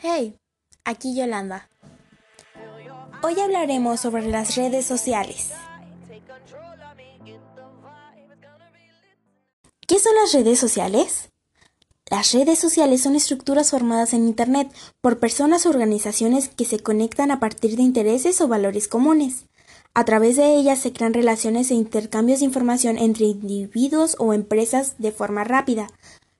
Hey, aquí Yolanda. Hoy hablaremos sobre las redes sociales. ¿Qué son las redes sociales? Las redes sociales son estructuras formadas en Internet por personas o organizaciones que se conectan a partir de intereses o valores comunes. A través de ellas se crean relaciones e intercambios de información entre individuos o empresas de forma rápida,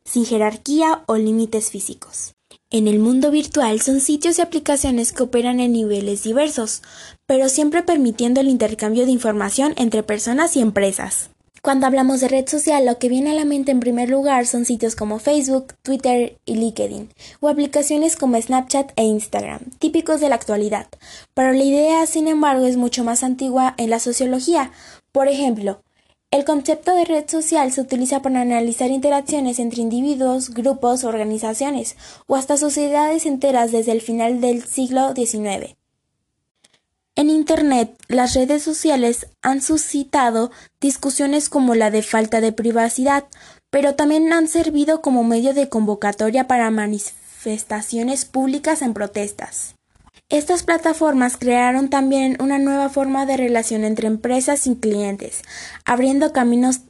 sin jerarquía o límites físicos. En el mundo virtual son sitios y aplicaciones que operan en niveles diversos, pero siempre permitiendo el intercambio de información entre personas y empresas. Cuando hablamos de red social, lo que viene a la mente en primer lugar son sitios como Facebook, Twitter y LinkedIn, o aplicaciones como Snapchat e Instagram, típicos de la actualidad. Pero la idea, sin embargo, es mucho más antigua en la sociología. Por ejemplo, el concepto de red social se utiliza para analizar interacciones entre individuos, grupos, organizaciones o hasta sociedades enteras desde el final del siglo XIX. En Internet, las redes sociales han suscitado discusiones como la de falta de privacidad, pero también han servido como medio de convocatoria para manifestaciones públicas en protestas. Estas plataformas crearon también una nueva forma de relación entre empresas y clientes, abriendo caminos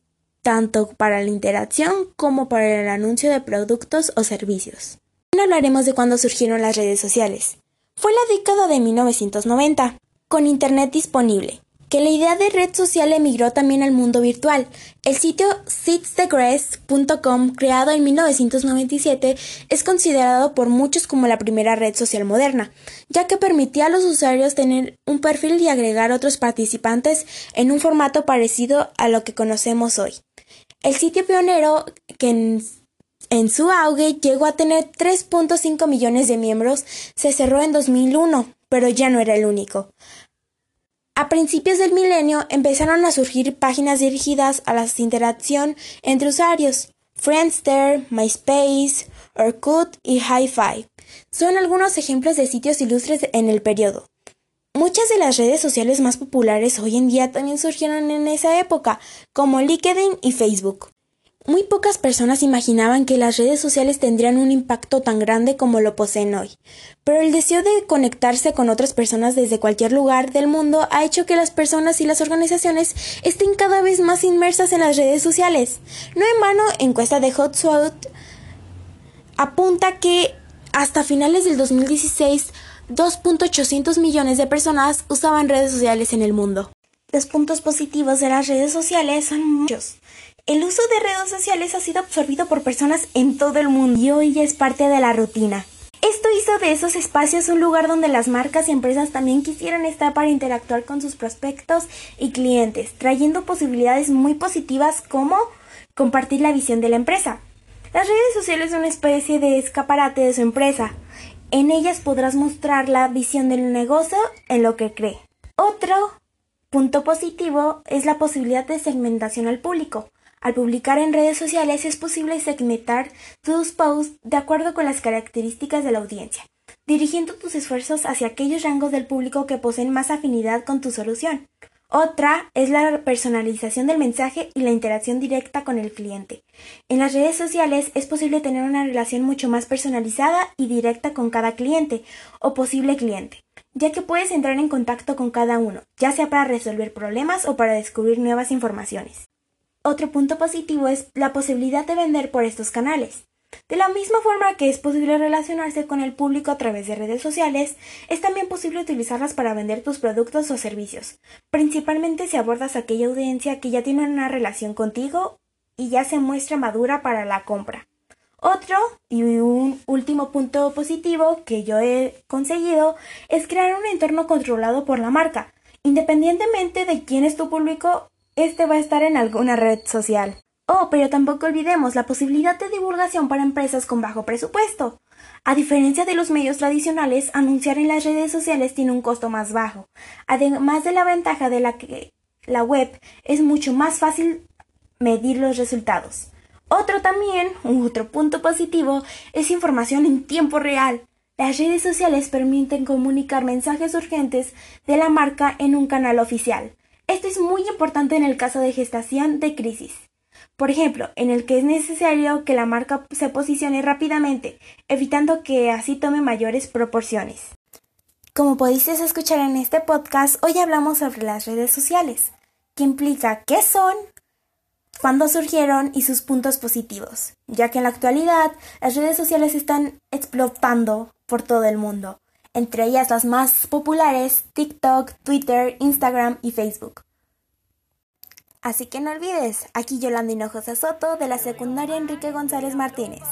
tanto para la interacción como para el anuncio de productos o servicios. Hoy hablaremos de cuándo surgieron las redes sociales. Fue la década de 1990, con Internet disponible que la idea de red social emigró también al mundo virtual. El sitio sitsthegrass.com, creado en 1997, es considerado por muchos como la primera red social moderna, ya que permitía a los usuarios tener un perfil y agregar otros participantes en un formato parecido a lo que conocemos hoy. El sitio pionero, que en, en su auge llegó a tener 3.5 millones de miembros, se cerró en 2001, pero ya no era el único. A principios del milenio empezaron a surgir páginas dirigidas a la interacción entre usuarios. Friendster, MySpace, Orkut y HiFi son algunos ejemplos de sitios ilustres en el periodo. Muchas de las redes sociales más populares hoy en día también surgieron en esa época, como LinkedIn y Facebook. Muy pocas personas imaginaban que las redes sociales tendrían un impacto tan grande como lo poseen hoy, pero el deseo de conectarse con otras personas desde cualquier lugar del mundo ha hecho que las personas y las organizaciones estén cada vez más inmersas en las redes sociales. No en vano, encuesta de HotSuite apunta que hasta finales del 2016 2.800 millones de personas usaban redes sociales en el mundo. Los puntos positivos de las redes sociales son muchos. El uso de redes sociales ha sido absorbido por personas en todo el mundo y hoy es parte de la rutina. Esto hizo de esos espacios un lugar donde las marcas y empresas también quisieran estar para interactuar con sus prospectos y clientes, trayendo posibilidades muy positivas como compartir la visión de la empresa. Las redes sociales son una especie de escaparate de su empresa. En ellas podrás mostrar la visión del negocio en lo que cree. Otro punto positivo es la posibilidad de segmentación al público. Al publicar en redes sociales es posible segmentar tus posts de acuerdo con las características de la audiencia, dirigiendo tus esfuerzos hacia aquellos rangos del público que poseen más afinidad con tu solución. Otra es la personalización del mensaje y la interacción directa con el cliente. En las redes sociales es posible tener una relación mucho más personalizada y directa con cada cliente o posible cliente, ya que puedes entrar en contacto con cada uno, ya sea para resolver problemas o para descubrir nuevas informaciones. Otro punto positivo es la posibilidad de vender por estos canales. De la misma forma que es posible relacionarse con el público a través de redes sociales, es también posible utilizarlas para vender tus productos o servicios, principalmente si abordas aquella audiencia que ya tiene una relación contigo y ya se muestra madura para la compra. Otro y un último punto positivo que yo he conseguido es crear un entorno controlado por la marca. Independientemente de quién es tu público, este va a estar en alguna red social. Oh, pero tampoco olvidemos la posibilidad de divulgación para empresas con bajo presupuesto. A diferencia de los medios tradicionales, anunciar en las redes sociales tiene un costo más bajo, además de la ventaja de la que la web es mucho más fácil medir los resultados. Otro también, otro punto positivo, es información en tiempo real. Las redes sociales permiten comunicar mensajes urgentes de la marca en un canal oficial. Esto es muy importante en el caso de gestación de crisis. Por ejemplo, en el que es necesario que la marca se posicione rápidamente, evitando que así tome mayores proporciones. Como pudiste escuchar en este podcast, hoy hablamos sobre las redes sociales, que implica qué son, cuándo surgieron y sus puntos positivos, ya que en la actualidad las redes sociales están explotando por todo el mundo, entre ellas las más populares TikTok, Twitter, Instagram y Facebook. Así que no olvides, aquí Yolanda Hinojosa Soto de la secundaria Enrique González Martínez.